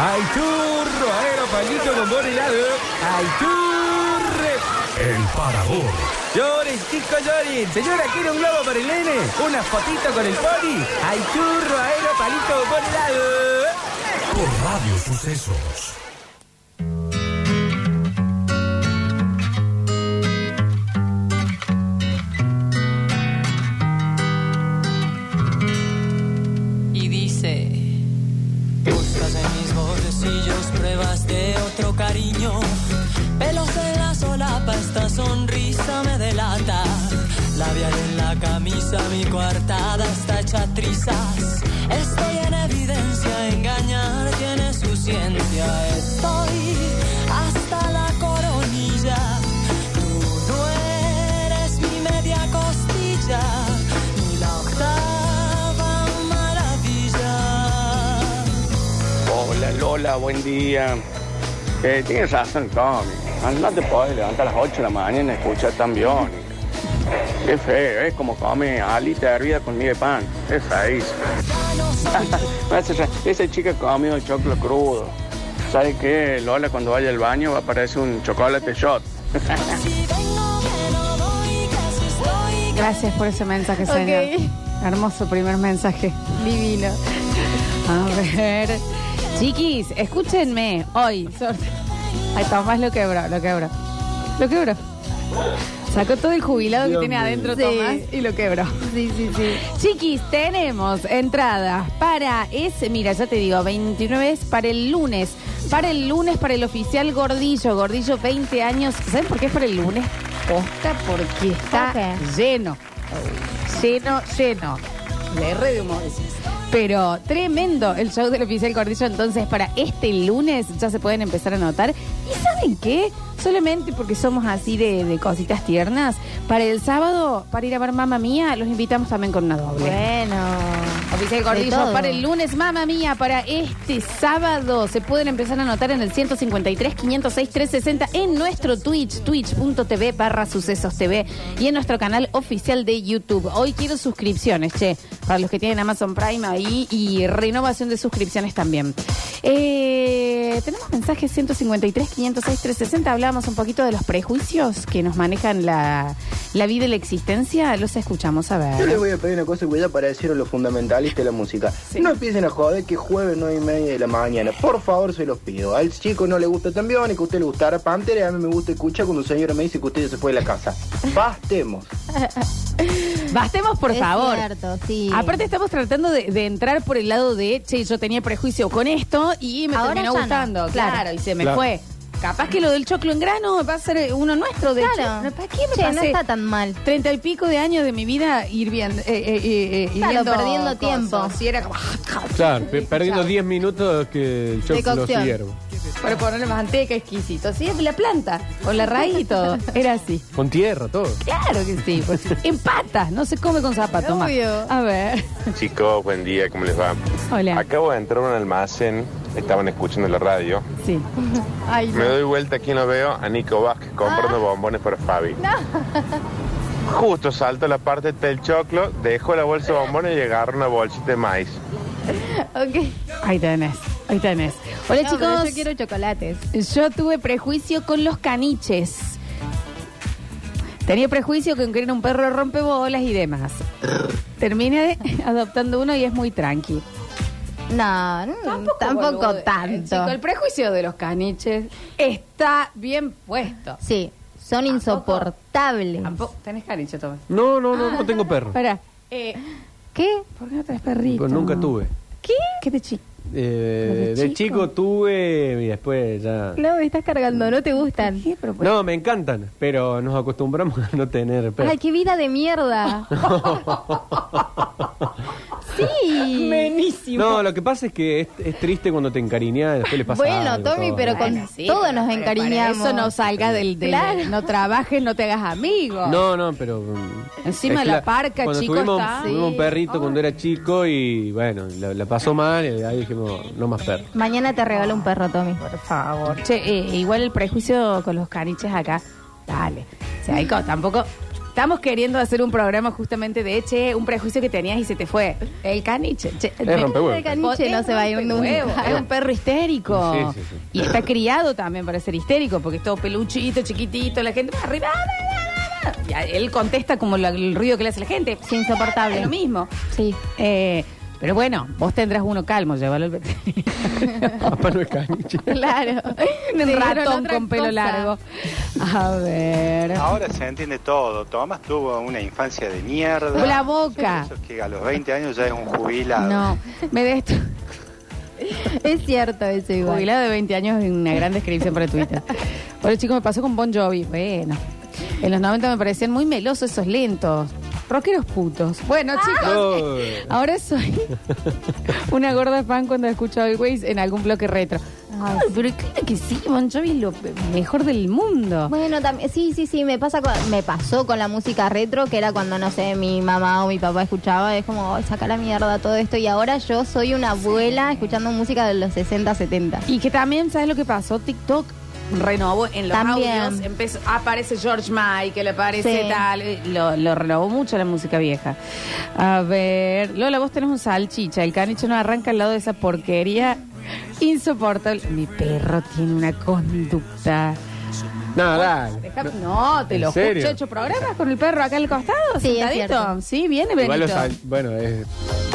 ¡Ay, churro! ¡Aero, palito, bombón helado! ¡Ay, churre! El Parador. ¡Lloren, chicos, lloren! Señora, ¿quiere un globo para el nene? ¿Una fotito con el pony? ¡Ay, churro, aero, palito, bombón helado! Por Radio Sucesos. La camisa, mi coartada está hecha trizas Estoy en evidencia, engañar tiene su ciencia Estoy hasta la coronilla Tú no eres mi media costilla Ni la octava maravilla Hola Lola, buen día. Eh, tienes razón, Tommy. Ah, No te puedes levantar a las 8 de la mañana y escuchar tan biónica. Qué feo, es como come alita hervida con miel de pan. Es hace re- Esa chica comió choclo crudo. ¿Sabe qué? Lola cuando vaya al baño va a parecer un chocolate shot. Gracias por ese mensaje, señor. Hermoso primer mensaje. Divino. A ver. Chiquis, escúchenme. Hoy. Ay, Tomás lo quebró, lo quebró. Lo quebró. Sacó todo el jubilado que tiene adentro Sí. Tomás y lo quebró. Sí, sí, sí. Chiquis, tenemos entradas para ese, mira, ya te digo, 29 es para el lunes. Para el lunes, para el oficial Gordillo. Gordillo, 20 años. ¿Saben por qué es para el lunes? Posta, porque está lleno. Lleno, lleno. Le re de humor. Pero tremendo el show del oficial Gordillo. Entonces, para este lunes ya se pueden empezar a anotar. ¿Y saben qué? Solamente porque somos así de, de cositas tiernas. Para el sábado, para ir a ver Mamma Mía, los invitamos también con una doble. Bueno. Oficial Gordillo, todo. para el lunes, mamá mía, para este sábado se pueden empezar a anotar en el 153 506 360 en nuestro Twitch, twitch.tv barra sucesos TV y en nuestro canal oficial de YouTube. Hoy quiero suscripciones, che, para los que tienen Amazon Prime ahí y renovación de suscripciones también. Eh, tenemos mensajes 153 506 360, hablábamos un poquito de los prejuicios que nos manejan la, la vida y la existencia, los escuchamos a Yo les ver. voy a pedir una cosa, cuidado, para decir a los fundamentalistas de la música. Sí. No empiecen a joder que jueves nueve y media de la mañana. Por favor, se los pido. Al chico no le gusta también, y que a usted le gustara Pantera, y a mí me gusta escuchar cuando un señor me dice que usted ya se fue de la casa. Bastemos. Bastemos, por Es favor. cierto, sí. Aparte estamos tratando de, de entrar por el lado de, che, yo tenía prejuicio con esto y me Ahora terminó no, gustando. Claro. claro. y se me Claro. fue. Capaz que lo del choclo en grano va a ser uno nuestro. De Claro. hecho. ¿Para qué me Che, no pasé está tan mal. treinta y pico de años de mi vida ir viendo, eh, eh, eh, eh, Claro, perdiendo cosas? tiempo. Si era como... Claro, pe- perdiendo Chao. 10 minutos que el choclo cocción. hiervo. Para ponerle manteca exquisito. Sí, la planta, con la raíz y todo. Era así. Con tierra, todo. Claro que sí. Pues, en patas, no se come con zapato más. Obvio. A ver. Chicos, buen día, ¿cómo les va? Hola. Acabo de entrar a un almacén, estaban escuchando la radio. Sí. Ay, Me no. doy vuelta, aquí lo veo, a Nico Vázquez comprando bombones para Fabi. Justo salto la parte del choclo, dejo la bolsa de bombones y agarro una bolsita de maíz. Ok. Ahí tenés, ahí tenés. Hola No, chicos. yo quiero chocolates. Yo tuve prejuicio con los caniches. Tenía prejuicio con que era un perro rompebolas y demás. Terminé adoptando uno y es muy tranqui. No, no, tampoco, boludo. Eh, tanto. Chico, el prejuicio de los caniches está bien puesto. Sí, son insoportables. Tampoco- ¿Tenés caniche, Tomás? No, no, no, no tengo perro. Espera. Eh, ¿Qué? ¿Por qué no tenés perrito? Pues nunca tuve. ¿Qué? ¿Qué de chico? Eh, ¿De de chico? chico tuve y después ya. No, me estás cargando, no te gustan. ¿Qué? Pero, pues, No, me encantan, pero nos acostumbramos a no tener perro. Ay, qué vida de mierda. sí. Buenísimo. No, lo que pasa es que es, es triste cuando te encariñas y después le pasa Bueno, algo, Tommy, todo. pero con Bueno, sí, todo pero- nos pero para encariñamos. Eso no salga del, del- Claro. no trabajes, no te hagas amigo. No, no, pero. mm, Encima es de que la parca, cuando chico, tuvimos, está- tuvimos un perrito cuando era chico y bueno, la, la pasó mal y ahí dijimos, no más perro. Mañana te regalo un perro, Tommy. Por favor. Che, eh, igual el prejuicio con los caniches acá, dale. O sea, hay co- tampoco estamos queriendo hacer un programa justamente de, che, un prejuicio que tenías y se te fue. El caniche. che, rompehuevo. El caniche no se va a ir nunca. Es un perro histérico. Sí, sí, sí. Y está criado también para ser histérico, porque es todo peluchito, chiquitito, la gente va arriba. Y a- él contesta como la- el ruido que le hace la gente. Es insoportable. Es lo mismo. Sí. Eh, pero bueno, vos tendrás uno calmo, llévalo al veterinario. Papá no es caniche. Claro. un Sí, ratón otra con pelo cosa. largo. A ver. Ahora se entiende todo. Tomás tuvo una infancia de mierda. La boca. Eso que a los 20 años ya es un jubilado. No, me de esto. Es cierto eso igual. Jubilado de 20 años es una gran descripción para Twitter. Hola chicos, me pasó con Bon Jovi. Bueno, en los 90 me parecían muy melosos esos lentos. Rockeros putos. Bueno, chicos, Uy. ahora soy una gorda fan cuando escucho Always en algún bloque retro. Ay, pero claro que sí, Bon Jovi es lo mejor del mundo. Bueno, también, sí, sí, sí, me pasa con- me pasó con la música retro, que era cuando, no sé, mi mamá o mi papá escuchaba, es como, "Ay, saca la mierda todo esto, y ahora yo soy una abuela escuchando música de los 60, 70. Y que también, ¿sabes lo que pasó? TikTok renovó en los También. audios, empezó, aparece George Michael, aparece Sí. tal, eh, lo, lo renovó mucho la música vieja. A ver, Lola, vos tenés un salchicha, el caniche no arranca al lado de esa porquería insoportable. Mi perro tiene una conducta. No, dale. Deja- no, te ¿En lo serio? escucho, he hecho programas con el perro acá al costado, Sí, es sentadito. cierto. Sí, viene Igual Benito. los sal- bueno, es-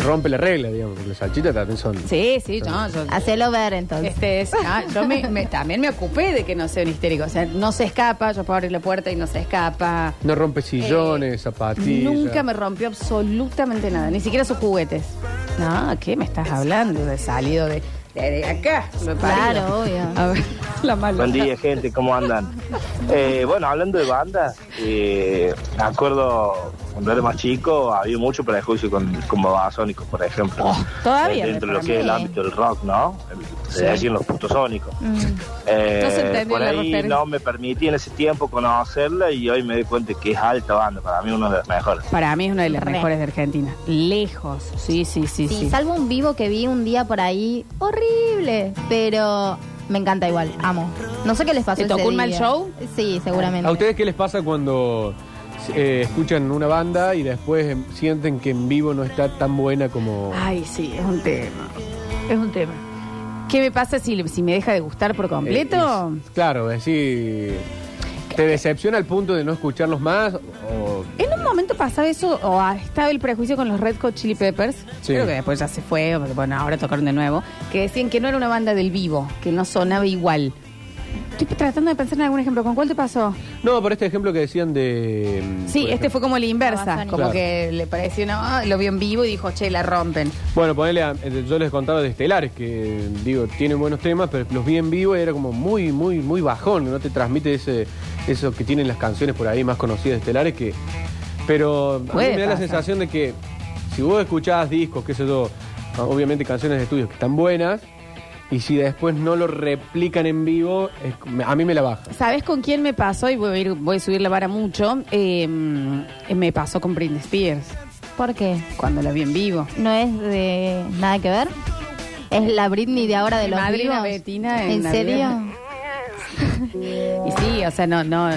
rompe la regla, digamos, porque los salchitas también son. Sí, sí, no, yo, Hacelo ver entonces. Este es, ah, yo me, me- también me ocupé de que no sea un histérico. O sea, no se escapa, yo puedo abrir la puerta y no se escapa. No rompe sillones, zapatillas. Nunca me rompió absolutamente nada, ni siquiera sus juguetes. No, ¿qué me estás hablando? De salido de, de, de acá. parido. Claro, obvio. A ver, la mala. Buen día, gente, ¿cómo andan? Eh, bueno, hablando de bandas, eh, me acuerdo cuando era más chico, había mucho prejuicio con, con Babasónicos, por ejemplo. Oh, todavía Eh, dentro de lo que es el ámbito del rock, ¿no? Se Sí. decían los putos sónicos. Mm. Eh, por ahí referencia. no me permití en ese tiempo conocerla y hoy me doy cuenta que es alta banda, para mí una de las mejores. Para mí es una de las Re. mejores de Argentina. Lejos. Sí, sí, sí, Sí, sí. salvo un vivo que vi un día por ahí, horrible, pero me encanta igual, amo. No sé qué les pasó ¿Te ese tocó un mal día. show? Sí, seguramente. ¿A ustedes qué les pasa cuando eh, escuchan una banda y después em, sienten que en vivo no está tan buena como... Ay, sí, es un tema. Es un tema. ¿Qué me pasa si, si me deja de gustar por completo? Eh, es- claro, es decir, ¿te decepciona al punto de no escucharlos más? O, En un momento pasaba eso, o ah, estaba el prejuicio con los Red Hot Chili Peppers, Sí. creo que después ya se fue, porque bueno, ahora tocaron de nuevo, que decían que no era una banda del vivo, que no sonaba igual. Estoy tratando de pensar en algún ejemplo, ¿con cuál te pasó? no, por este ejemplo que decían de... mm, Sí, este ejemplo- fue como la inversa, como Claro. que le pareció una, ah, lo vio en vivo y dijo, che, la rompen. Bueno, ponele, a- eh, yo les contaba de Estelares, que digo, tienen buenos temas, pero los vi en vivo y era como muy, muy, muy bajón, no te transmite ese, eso que tienen las canciones por ahí más conocidas de Estelares que... Pero a mí me da la sensación de que si vos escuchás discos, qué sé yo, obviamente canciones de estudios que están buenas, y si después no lo replican en vivo, es- a mí me la baja. ¿Sabes con quién me pasó? Y voy a, ir- voy a subir la vara mucho. Eh, me pasó con Britney Spears, ¿Por qué? cuando la vi en vivo. ¿No es de nada que ver? ¿Es la Britney de ahora de Mi los madrina vivos? Betina en ¿En serio? Y sí, o sea, no, no.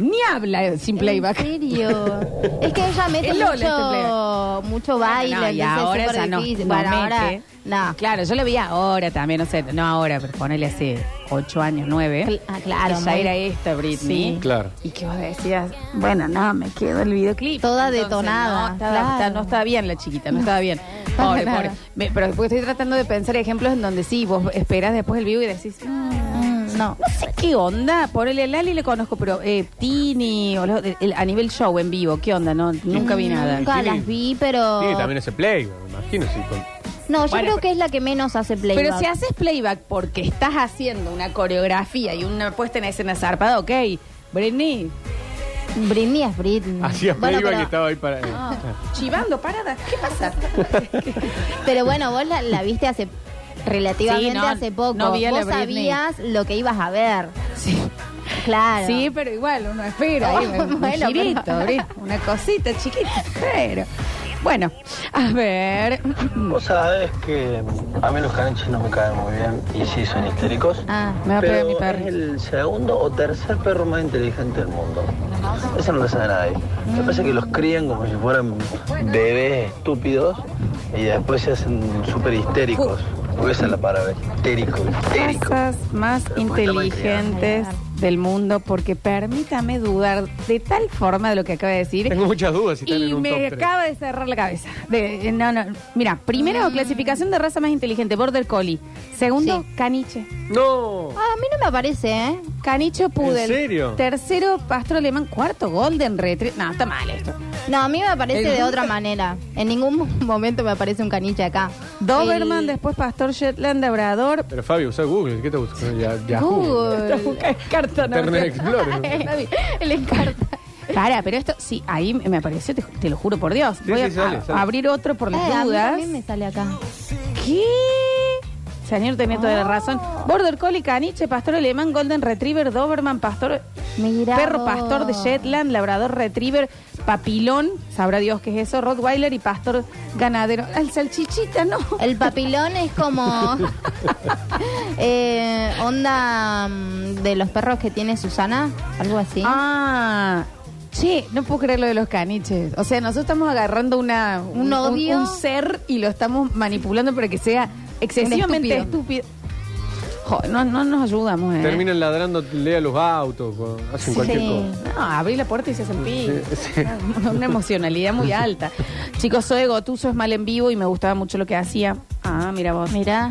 Ni habla sin playback. ¿En serio? es que ella mete Es mucho, playback. mucho baile, No, y entonces ahora es súper no, difícil. no Bueno, ahora, mete. no. Claro, yo la vi ahora también, no sé, no ahora, pero ponele hace ocho años, nueve. Cl- ah, claro, Que ya muy- era esta Britney. Sí. Claro. Y que vos decías, bueno, no, me quedo el videoclip. Toda detonada, No estaba, claro. está- no estaba bien la chiquita, no estaba bien. Para Pobre, nada. pobre. Me- pero después estoy tratando de pensar ejemplos en donde sí, vos esperas después el vivo y decís, Mm, no. no sé qué onda. Ponele a Lali le conozco, pero eh, Tini, o lo- el- a nivel show en vivo, ¿qué onda? No, nunca vi nada. Nunca Tiene- las vi, pero... Sí, también ese play, me imagino, sí. con- No, yo Bueno, creo pero- que es la que menos hace playback. Pero si haces playback porque estás haciendo una coreografía y una puesta en escena zarpada, ok. Britney, Britney es Britney. Hacía Bueno, playback pero- y estaba ahí para... ah, chivando, parada, ¿qué pasa? Pero bueno, vos la, la viste hace relativamente Sí, no, hace poco. no vi a la vos Britney. sabías lo que ibas a ver. Sí. Claro. Sí, pero igual uno espera ahí, un Bueno, girito, pero- Brit, una cosita chiquita, pero Bueno, a ver. Vos sabés que a mí los caniches no me caen muy bien y sí son histéricos. Ah, me va a pegar mi perro. es el segundo o tercer perro más inteligente del mundo. Eso no lo sabe nadie. Me parece que los crían como si fueran bebés estúpidos y después se hacen súper histéricos. Porque esa es la palabra, histérico, histérico. Más inteligentes del mundo, porque permítame dudar de tal forma de lo que acaba de decir. Tengo muchas dudas si están Y en un top me 3. acaba de cerrar la cabeza. De- eh, no, no. Mira, primero, clasificación de raza más inteligente, Border Collie. Segundo, caniche. No. Ah, a mí no me parece, ¿eh? Canicho Pudel. ¿En serio? Tercero, pastor alemán. Cuarto, Golden Retriever. No, está mal esto. No, a mí me parece El- de otra manera. En ningún momento me aparece un caniche acá. Doberman, El- después pastor Shetland, Labrador. Pero Fabio, usa Google. ¿Qué te gusta? Ya, Yahoo. Google. Carta, no, Internet. Explorer. El encarta. Para, pero esto, sí, ahí me apareció, te, te lo juro por Dios. Sí, Voy sí, a, sale, a- sale. abrir otro por las Eh, a mí dudas. también me sale acá. ¿Qué? Señor, tenía toda la razón. Border Collie, caniche, pastor alemán, Golden Retriever, Doberman, pastor, perro vos. pastor de Shetland, labrador Retriever, papilón, sabrá Dios qué es eso, Rottweiler y pastor ganadero. El salchichita, no. El papilón es como eh, onda mm, de los perros que tiene Susana, algo así. Ah. Che, no puedo creer lo de los caniches. O sea, nosotros estamos agarrando una, Un odio. un ser y lo estamos manipulando para que sea excesivamente estúpido. Jo, no, no nos ayudamos, ¿eh? Terminan ladrando, lea los autos, hacen cualquier cosa. No, abrí la puerta y se hacen pi. Sí, sí. Una, una emocionalidad muy alta. Chicos, soy Gotuso, es mal en vivo y me gustaba mucho lo que hacía. Ah, mira vos. Mira.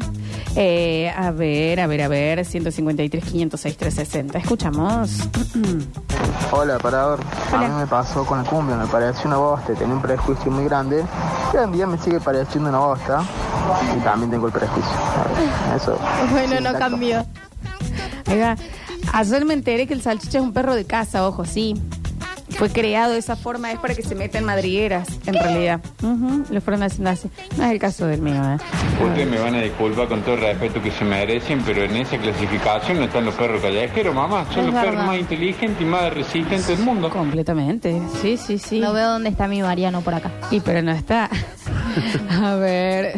Eh, a ver, a ver, a ver. 153, 506, 360. Escuchamos. Hola, parador. Hola. A mí me pasó con la cumbia, me pareció una bosta, tenía un prejuicio muy grande. Y hoy en día me sigue pareciendo una bosta. Y también tengo el prejuicio. Eso. Bueno, sí, no cambió. Ayer me enteré que el salchicha es un perro de casa, ojo, sí. Fue creado de esa forma, es para que se metan madrigueras, en realidad. Ujú, Lo fueron haciendo así. No es el caso del mío, ¿eh? Ustedes me van a disculpar con todo el respeto que se merecen, pero en esa clasificación no están los perros callejeros, mamá. Son Es los perros más inteligentes y más resistentes del mundo. Completamente. Sí, sí, sí. No veo dónde está mi Mariano por acá. Y pero no está. A ver.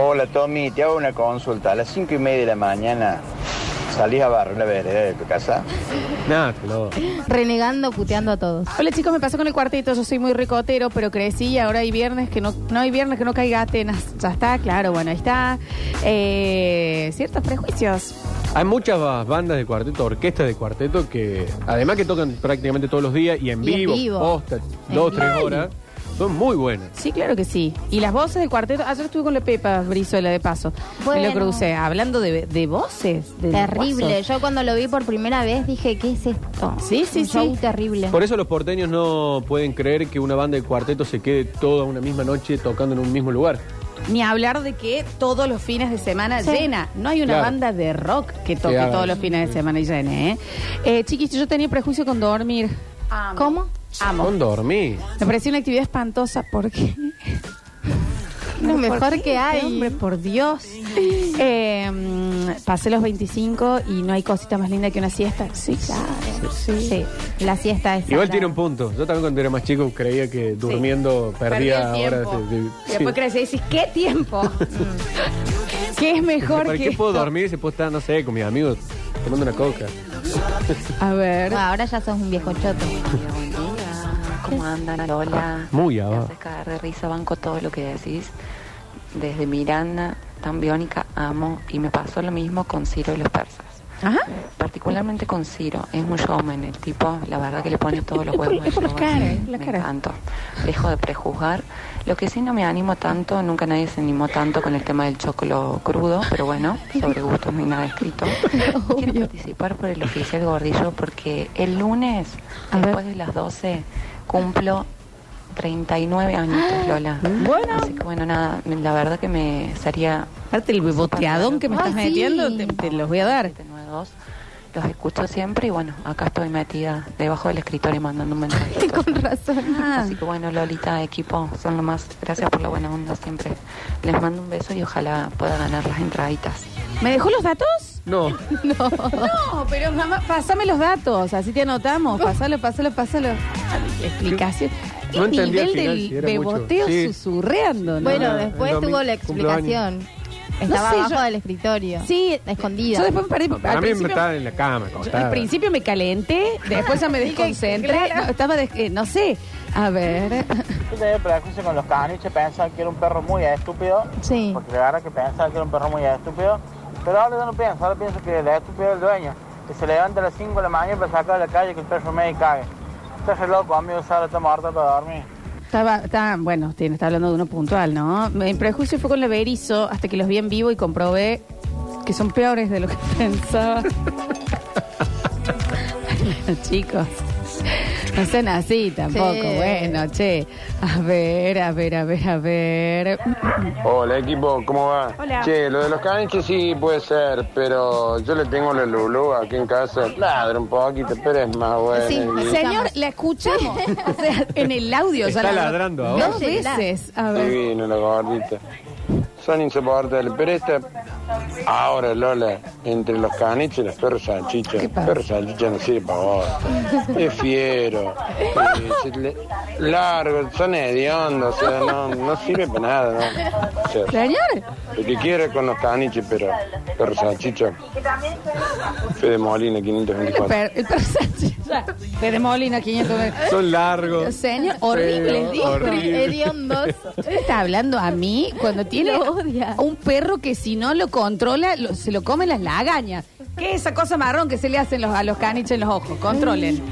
Hola Tommy, te hago una consulta. A las cinco y media de la mañana salís a barrer la vereda de tu casa. Nada, claro. Renegando, puteando a todos. Hola chicos, me pasó con el cuartito, yo soy muy ricotero, pero crecí y ahora hay viernes que no, no hay viernes que no caiga Atenas. Ya está, claro, bueno, ahí está. Eh, ciertos prejuicios. Hay muchas ba- bandas de cuarteto, orquestas de cuarteto que, además que tocan prácticamente todos los días y en Y en vivo, vivo. posta, En dos, vivo. tres horas, son muy buenas. Sí, claro que sí. Y las voces del cuarteto, ayer estuve con la Pepa Brizuela de paso. Me Bueno. lo crucé, hablando de, de voces. De Terrible. voces. Yo cuando lo vi por primera vez dije, ¿qué es esto? Sí, sí, Un show sí. terrible. Por eso los porteños no pueden creer que una banda de cuarteto se quede toda una misma noche tocando en un mismo lugar. Ni hablar de que todos los fines de semana Sí. llena. No hay una Claro. banda de rock que toque todos los fines de semana y llene, ¿eh? eh chiquis, yo tenía prejuicio con dormir. ¿Cómo? Amo. Con dormir. Me pareció una actividad espantosa porque... Lo ¿por mejor que hay. Hombre, por Dios. Eh, mm, pasé los 25 y no hay cosita más linda que una siesta. Sí, claro. Sí. Sí, la siesta es. Igual sagrada. tiene un punto. Yo también cuando era más chico creía que durmiendo perdía horas de- de- Y después crees y decís, ¿qué tiempo? ¿Qué es mejor ¿Para que qué puedo esto? dormir si puedo estar, no sé, con mis amigos tomando una coca? A ver. Ah, ahora ya sos un viejo choto. ¿Cómo andan? Hola. Muy Me abajo. haces cagar de risa, banco todo lo que decís. Desde Miranda, tan biónica, amo. Y me pasó lo mismo con Ciro y los persas. Ajá. Particularmente con Ciro. Es un showman, el tipo, la verdad que le pone todos los Es por- huevos. es por al la show, cara, así, es la me cara. encantó. Dejo de prejuzgar. Lo que sí no me animo tanto, nunca nadie se animó tanto con el tema del chocolo crudo, pero bueno, sobre gustos no hay nada escrito. Quiero participar por el oficial Gordillo porque el lunes, después de las 12, cumplo 39 añitos, Lola. Bueno. Así que bueno, nada, la verdad que me sería... Aparte el boteadón que me estás sí. metiendo, te, te los voy a dar. 792. Los escucho siempre y bueno, acá estoy metida debajo del escritorio mandando un mensaje. Con razón. Ah. Así que bueno, Lolita, equipo, son lo más. Gracias por la buena onda siempre. Les mando un beso y ojalá pueda ganar las entraditas. ¿Me dejó los datos? No. No, pero mamá, pásame los datos, así te anotamos. Pásalo, pásalo, pásalo. Explicación. No ¿Qué al nivel final del si beboteo Sí. susurreando? ¿no? Bueno, No, después tuvo la explicación. Estaba sé, abajo yo- del escritorio. Sí, escondida. Yo después me perdí. Para al mí me principio- estaba en la cama, Yo acostada. al principio me calenté, después ya me desconcentré. No, estaba, des- eh, no sé. A ver. Yo tenía prejuicio con los caniches, pensaba que era un perro muy estúpido. Sí. Porque la verdad que pensaba que era un perro muy estúpido. Pero ahora yo no pienso, ahora pienso que el estúpido es el dueño. Que se levanta a las 5 de la mañana para sacar a la calle que el perro me cague. Estás re loco, amigo, Sara, está muerta para dormir. Estaba, está, bueno, tiene, está hablando de uno puntual, ¿no? Mi prejuicio fue con la Berizo hasta que los vi en vivo y comprobé que son peores de lo que pensaba. Bueno, chicos, no sean así tampoco. Sí. Bueno, che. A ver, a ver, a ver, a ver. Hola equipo, ¿cómo va? Hola. Che, lo de los caniches sí puede ser, pero yo le tengo la Lulu aquí en casa. Ladra un poquito, pero es más bueno. Sí, y- señor, la escuchamos. o sea, en el audio ya Está la- ladrando ahora. Dos veces. A ver. Divino la gordita. Son insoportables, pero esta. Ahora, Lola, entre los caniches y los perros salchichas. Los perros salchichas no sirve para vos. Es fiero. eh, largo, son hediondos, o sea, no, no sirve para nada, ¿no? O sea, Señor. lo que quiera con los caniches, pero perros salchichas. Fede Molina, 524. Per- el perro. Fede Molina, 500. Son largos. Señor, horribles, dijo. horrible. Hediondos. Usted está hablando a mí cuando tiene un perro que si no lo controla, lo- se lo come las lagañas. ¿Qué es esa cosa marrón que se le hacen los, a los caniches en los ojos? Controlen.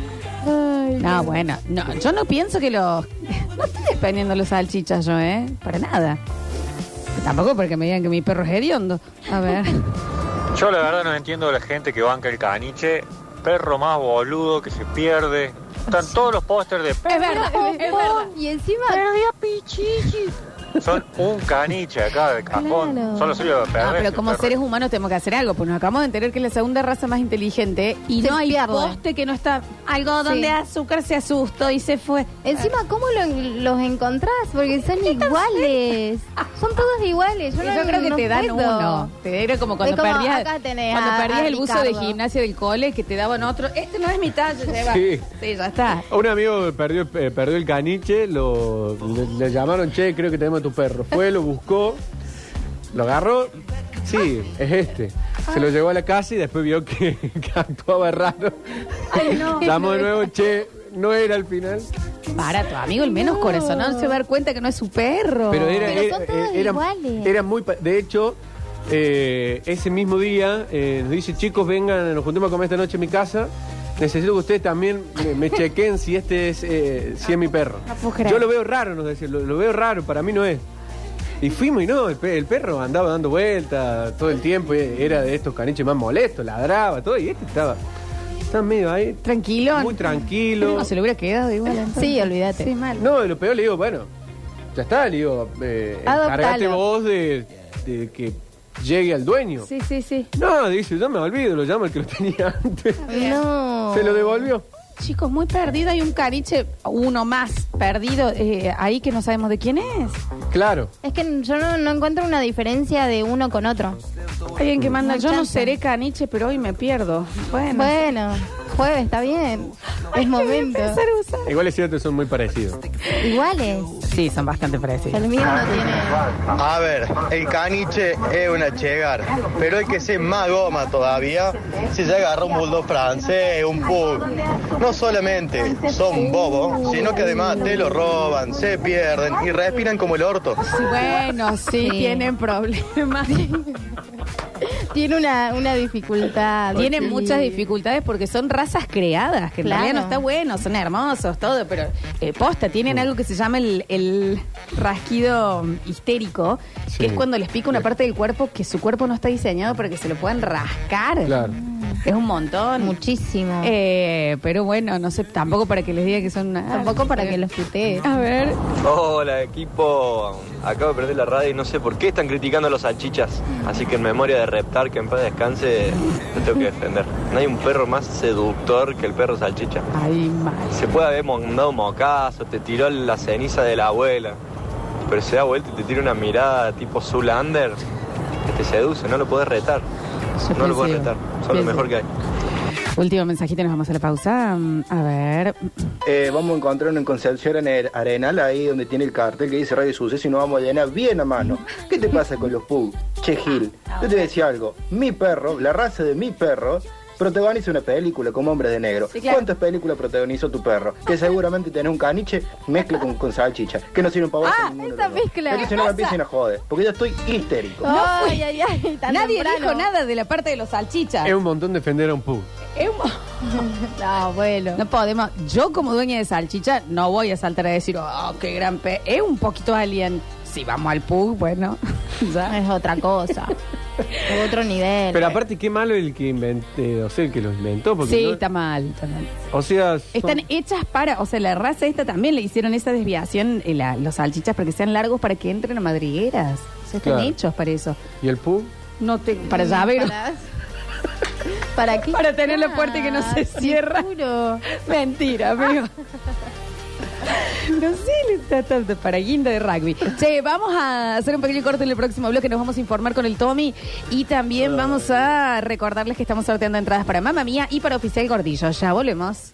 no, bueno, no, yo no pienso que los... No estoy defendiendo los salchichas yo, ¿eh? Para nada. Tampoco porque me digan que mi perro es hediondo. A ver. Yo la verdad no entiendo a la gente que banca el caniche, perro más boludo que se pierde. Están todos los pósters de Es verdad, es verdad. Y encima. Perdió Pichichi. Son un caniche acá de cajón. Claro. Solo sirve para No, perder. pero como seres humanos tenemos que hacer algo, pues nos acabamos de enterar que es la segunda raza más inteligente y Se no hay pierde. poste que no está algodón Sí. de azúcar, se asustó y se fue. Encima, ¿cómo lo- los encontrás? Porque son iguales. Son todos iguales. Yo, no- creo que no te dan puedo. uno. Te era como cuando Es como, perdías, acá tenés cuando a- perdías a el buzo de Ricardo. gimnasia del cole que te daban otro. Este no es mi talla, lleva. Sí. Sí, ya está. Un amigo perdió, eh, perdió el caniche, lo, le, le llamaron, che, creo que tenemos a tu perro. Fue, lo buscó, lo agarró, sí, es este. Se lo llevó a la casa y después vio que, que actuaba raro. Ay, no. Llamó de nuevo, che, no era al final. Para tu amigo, el menos corazonado se va a dar cuenta que no es su perro. Pero era, Pero era, son todos era- iguales. era muy... pa- De hecho, eh, ese mismo día eh, nos dice, chicos, vengan, nos juntemos a comer esta noche en mi casa. Necesito que ustedes también me, me chequen si este es, eh, si es mi perro. No puedo creer. Yo lo veo raro, nos decía, lo, lo veo raro, para mí no es. Y fuimos y no, el, pe- el perro andaba dando vueltas todo el tiempo, y era de estos caniches más molestos, ladraba, todo, y este estaba, estaba medio ahí. Tranquilo. Muy tranquilo. No, se le hubiera quedado igual. entonces. Sí, olvídate. Sí, mal. No, y lo peor le digo, bueno, ya está, le digo, eh, Adoptalo. encargate vos de, de que llegue al dueño. Sí, sí, sí. No, dice, yo me olvido, lo llamo el que lo tenía antes. No. Se lo devolvió. Chicos, muy perdido. Hay un caniche, uno más perdido eh, ahí que no sabemos de quién es. Claro. Es que yo no, no encuentro una diferencia de uno con otro. Alguien que manda, No yo no chance. seré caniche, pero hoy me pierdo. Bueno. Bueno, jueves, está bien. Es momento. Igual es cierto, son muy parecidos. Iguales. Sí, son bastante parecidos. El mío no tiene. A ver, el caniche es una chegar, pero hay que ser más goma todavía si se agarra un bulldog francés, un pug. No solamente son bobos, sino que además te lo roban, se pierden y respiran como el orto. Sí, bueno, sí, tienen problemas. Tiene una, una dificultad. Tienen Sí. muchas dificultades porque son razas creadas, que en Claro. realidad no está bueno, son hermosos, todo, pero eh, posta, tienen algo que se llama el, el rasquido histérico, Sí. que es cuando les pica una parte del cuerpo que su cuerpo no está diseñado para que se lo puedan rascar. Claro. Es un montón. Muchísimo. Eh, pero bueno, no sé, tampoco para que les diga que son... Tampoco para que los putee. A ver. Hola equipo, acabo de perder la radio y no sé por qué están criticando a los salchichas, así que en memoria de Reptar, que en paz descanse, lo tengo que defender. No hay un perro más seductor que el perro salchicha. Ay, mal. Se puede haber mandado un mocazo, te tiró la ceniza de la abuela, pero se da vuelta y te tira una mirada tipo Zulander que te seduce, no lo puedes retar. Yo no lo pienso retar, son lo mejor que hay. Último mensajito y nos vamos a la pausa. Mm, A ver. Eh, vamos a encontrar en Concepción Ane- Arenal, ahí donde tiene el cartel que dice Radio Suceso y nos vamos a llenar bien a mano. ¿Qué te pasa con los Pug? Che Gil, yo te decía algo. Mi perro, la raza de mi perro, protagoniza una película como Hombre de Negro. Sí, claro. ¿Cuántas películas protagonizó tu perro? Que seguramente tenés un caniche, mezcla con, con salchicha. Que no sirve para vos. Ah, esa mezcla. Es que si no me empiecen a joder, porque yo estoy histérico. No Ay, ay, ay, tan Nadie temprano. dijo nada de la parte de los salchichas. Es un montón defender a un pug. Es un- No, bueno. No podemos. Yo, como dueña de salchicha, no voy a saltar a decir, oh, qué gran pe. Es un poquito alien. Si vamos al pug, bueno. ya. Es otra cosa. Otro nivel. Pero aparte, qué malo el que inventé, o sea, el que lo inventó. Porque Sí, no- está mal, está mal. o sea, son- Están hechas para, o sea, la raza esta también le hicieron esa desviación, eh, la- los salchichas, para que sean largos para que entren a madrigueras. O sea, están Claro. hechos para eso. ¿Y el pug? No te, para llavero. Para, ¿Para qué? Para tener la puerta que no se cierra. Mentira, amigo. No sé, está- está- está para guinda de rugby. Che, vamos a hacer un pequeño corte en el próximo bloque. Nos vamos a informar con el Tommy. Y también vamos a recordarles que estamos sorteando entradas para Mamma Mía y para Oficial Gordillo. Ya volvemos.